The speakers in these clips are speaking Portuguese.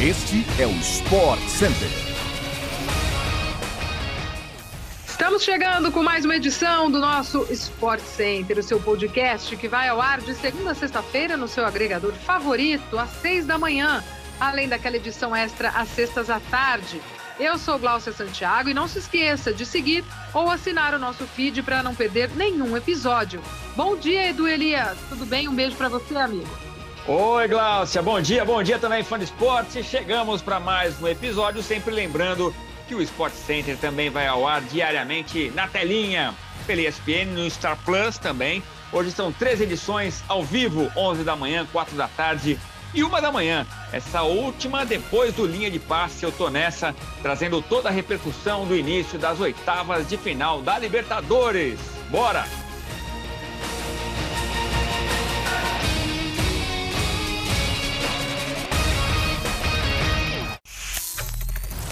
Este é o Sport Center. Estamos chegando com mais uma edição do nosso Sport Center, o seu podcast que vai ao ar de segunda a sexta-feira no seu agregador favorito, às seis da manhã, além daquela edição extra às sextas à tarde. Eu sou Glaucia Santiago e não se esqueça de seguir ou assinar o nosso feed para não perder nenhum episódio. Bom dia, Edu Elias. Tudo bem? Um beijo para você, amigo. Oi, Gláucia, bom dia, bom dia também, fã de esporte. Chegamos para mais um episódio, sempre lembrando que o Sport Center também vai ao ar diariamente na telinha, pela ESPN, no Star Plus também. Hoje são três edições ao vivo, 11 da manhã, 4 da tarde e uma da manhã. Essa última depois do linha de passe, eu tô nessa, trazendo toda a repercussão do início das oitavas de final da Libertadores. Bora!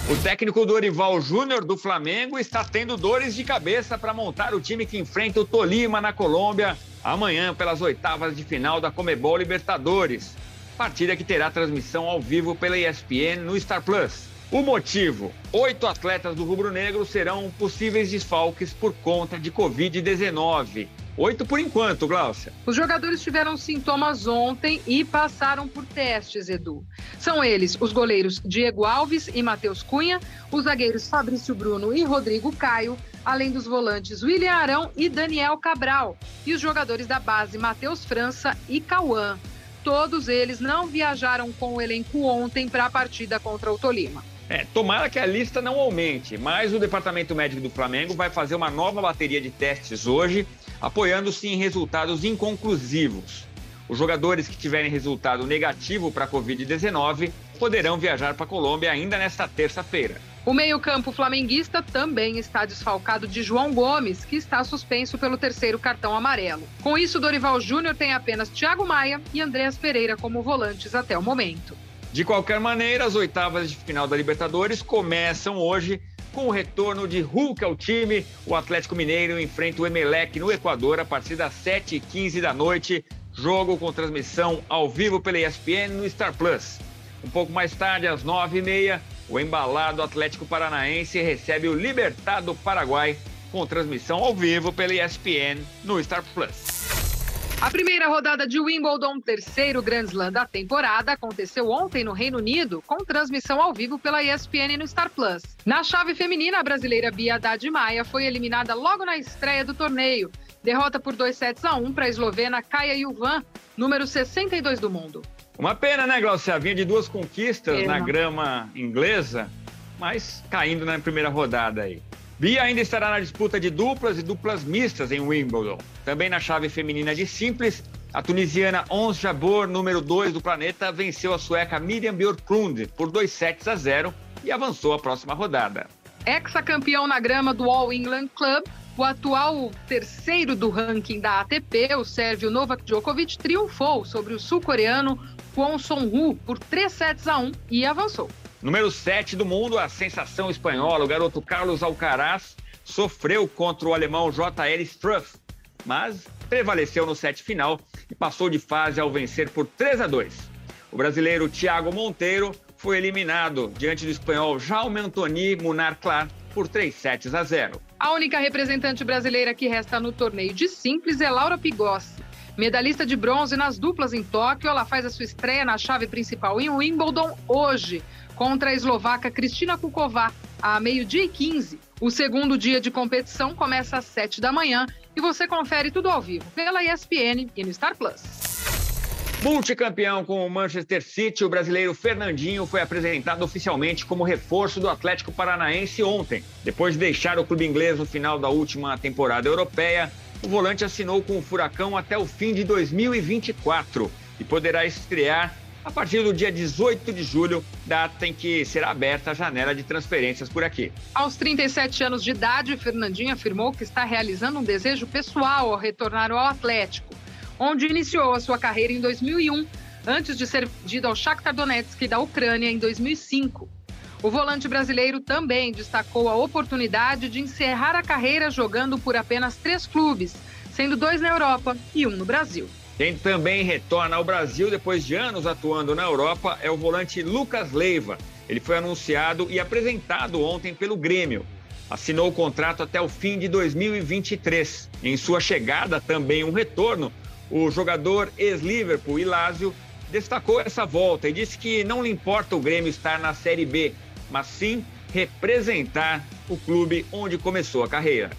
O técnico Dorival Júnior do Flamengo está tendo dores de cabeça para montar o time que enfrenta o Tolima na Colômbia amanhã pelas oitavas de final da Comebol Libertadores. Partida que terá transmissão ao vivo pela ESPN no Star Plus. O motivo: oito atletas do rubro-negro serão possíveis desfalques por conta de Covid-19. Oito por enquanto, Glaucia. Os jogadores tiveram sintomas ontem e passaram por testes, Edu. São eles os goleiros Diego Alves e Matheus Cunha, os zagueiros Fabrício Bruno e Rodrigo Caio, além dos volantes William Arão e Daniel Cabral, e os jogadores da base Matheus França e Cauã. Todos eles não viajaram com o elenco ontem para a partida contra o Tolima. É, tomara que a lista não aumente, mas o Departamento Médico do Flamengo vai fazer uma nova bateria de testes hoje apoiando-se em resultados inconclusivos. Os jogadores que tiverem resultado negativo para a Covid-19 poderão viajar para a Colômbia ainda nesta terça-feira. O meio-campo flamenguista também está desfalcado de João Gomes, que está suspenso pelo terceiro cartão amarelo. Com isso, Dorival Júnior tem apenas Thiago Maia e Andreas Pereira como volantes até o momento. De qualquer maneira, as oitavas de final da Libertadores começam hoje com o retorno de Hulk ao time, o Atlético Mineiro enfrenta o Emelec no Equador a partir das 7h15 da noite. Jogo com transmissão ao vivo pela ESPN no Star Plus. Um pouco mais tarde, às 9h30, o embalado Atlético Paranaense recebe o Libertado Paraguai com transmissão ao vivo pela ESPN no Star Plus. A primeira rodada de Wimbledon, terceiro Grand Slam da temporada, aconteceu ontem no Reino Unido, com transmissão ao vivo pela ESPN no Star Plus. Na chave feminina, a brasileira Bia Haddad Maia foi eliminada logo na estreia do torneio. Derrota por 2 sets a 1 para a eslovena Kaia Juvan, número 62 do mundo. Uma pena, né, Glaucia? Vinha de duas conquistas pena. na grama inglesa, mas caindo na primeira rodada aí. Bia ainda estará na disputa de duplas e duplas mistas em Wimbledon. Também na chave feminina de simples, a tunisiana Ons Jabeur, número 2 do planeta, venceu a sueca Miriam Björklund por 2 sets a 0 e avançou à próxima rodada. Ex-campeão na grama do All England Club, o atual terceiro do ranking da ATP, o sérvio Novak Djokovic, triunfou sobre o sul-coreano Kwon Song-woo por 3 sets a 1 e avançou. Número 7 do mundo, a sensação espanhola, o garoto Carlos Alcaraz, sofreu contra o alemão J.L. Struff, mas prevaleceu no set final e passou de fase ao vencer por 3 a 2. O brasileiro Thiago Monteiro foi eliminado diante do espanhol Jaume Antoni Munar Clar por 3 sets a 0. A única representante brasileira que resta no torneio de simples é Laura Pigossi. Medalhista de bronze nas duplas em Tóquio, ela faz a sua estreia na chave principal em Wimbledon hoje contra a eslovaca Cristina Kuková, a meio-dia e 15. O segundo dia de competição começa às 7 da manhã e você confere tudo ao vivo pela ESPN e no Star Plus. Multicampeão com o Manchester City, o brasileiro Fernandinho foi apresentado oficialmente como reforço do Atlético Paranaense ontem. Depois de deixar o clube inglês no final da última temporada europeia, o volante assinou com o Furacão até o fim de 2024 e poderá estrear a partir do dia 18 de julho, data em que será aberta a janela de transferências por aqui. Aos 37 anos de idade, Fernandinho afirmou que está realizando um desejo pessoal ao retornar ao Atlético, onde iniciou a sua carreira em 2001, antes de ser vendido ao Shakhtar Donetsk da Ucrânia em 2005. O volante brasileiro também destacou a oportunidade de encerrar a carreira jogando por apenas três clubes, sendo dois na Europa e um no Brasil. Quem também retorna ao Brasil depois de anos atuando na Europa é o volante Lucas Leiva. Ele foi anunciado e apresentado ontem pelo Grêmio. Assinou o contrato até o fim de 2023. Em sua chegada, também um retorno, o jogador ex-Liverpool, Ilásio, destacou essa volta e disse que não lhe importa o Grêmio estar na Série B, mas sim representar o clube onde começou a carreira.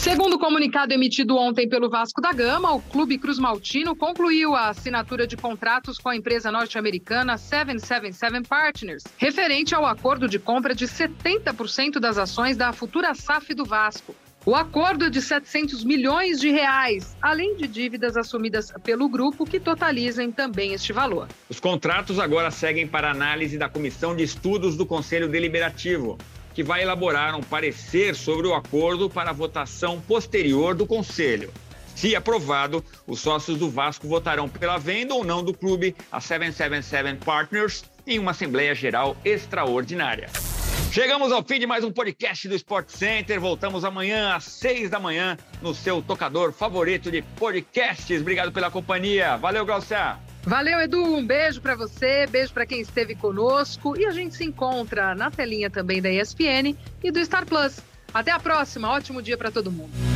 Segundo o comunicado emitido ontem pelo Vasco da Gama, o Clube Cruz Maltino concluiu a assinatura de contratos com a empresa norte-americana 777 Partners, referente ao acordo de compra de 70% das ações da futura SAF do Vasco. O acordo é de 700 milhões de reais, além de dívidas assumidas pelo grupo que totalizem também este valor. Os contratos agora seguem para análise da Comissão de Estudos do Conselho Deliberativo, que vai elaborar um parecer sobre o acordo para votação posterior do Conselho. Se aprovado, os sócios do Vasco votarão pela venda ou não do clube, a 777 Partners, em uma Assembleia Geral extraordinária. Chegamos ao fim de mais um podcast do Sport Center. Voltamos amanhã às seis da manhã no seu tocador favorito de podcasts. Obrigado pela companhia. Valeu, Glaucia. Valeu, Edu. Um beijo para você, beijo para quem esteve conosco. E a gente se encontra na telinha também da ESPN e do Star Plus. Até a próxima. Ótimo dia para todo mundo.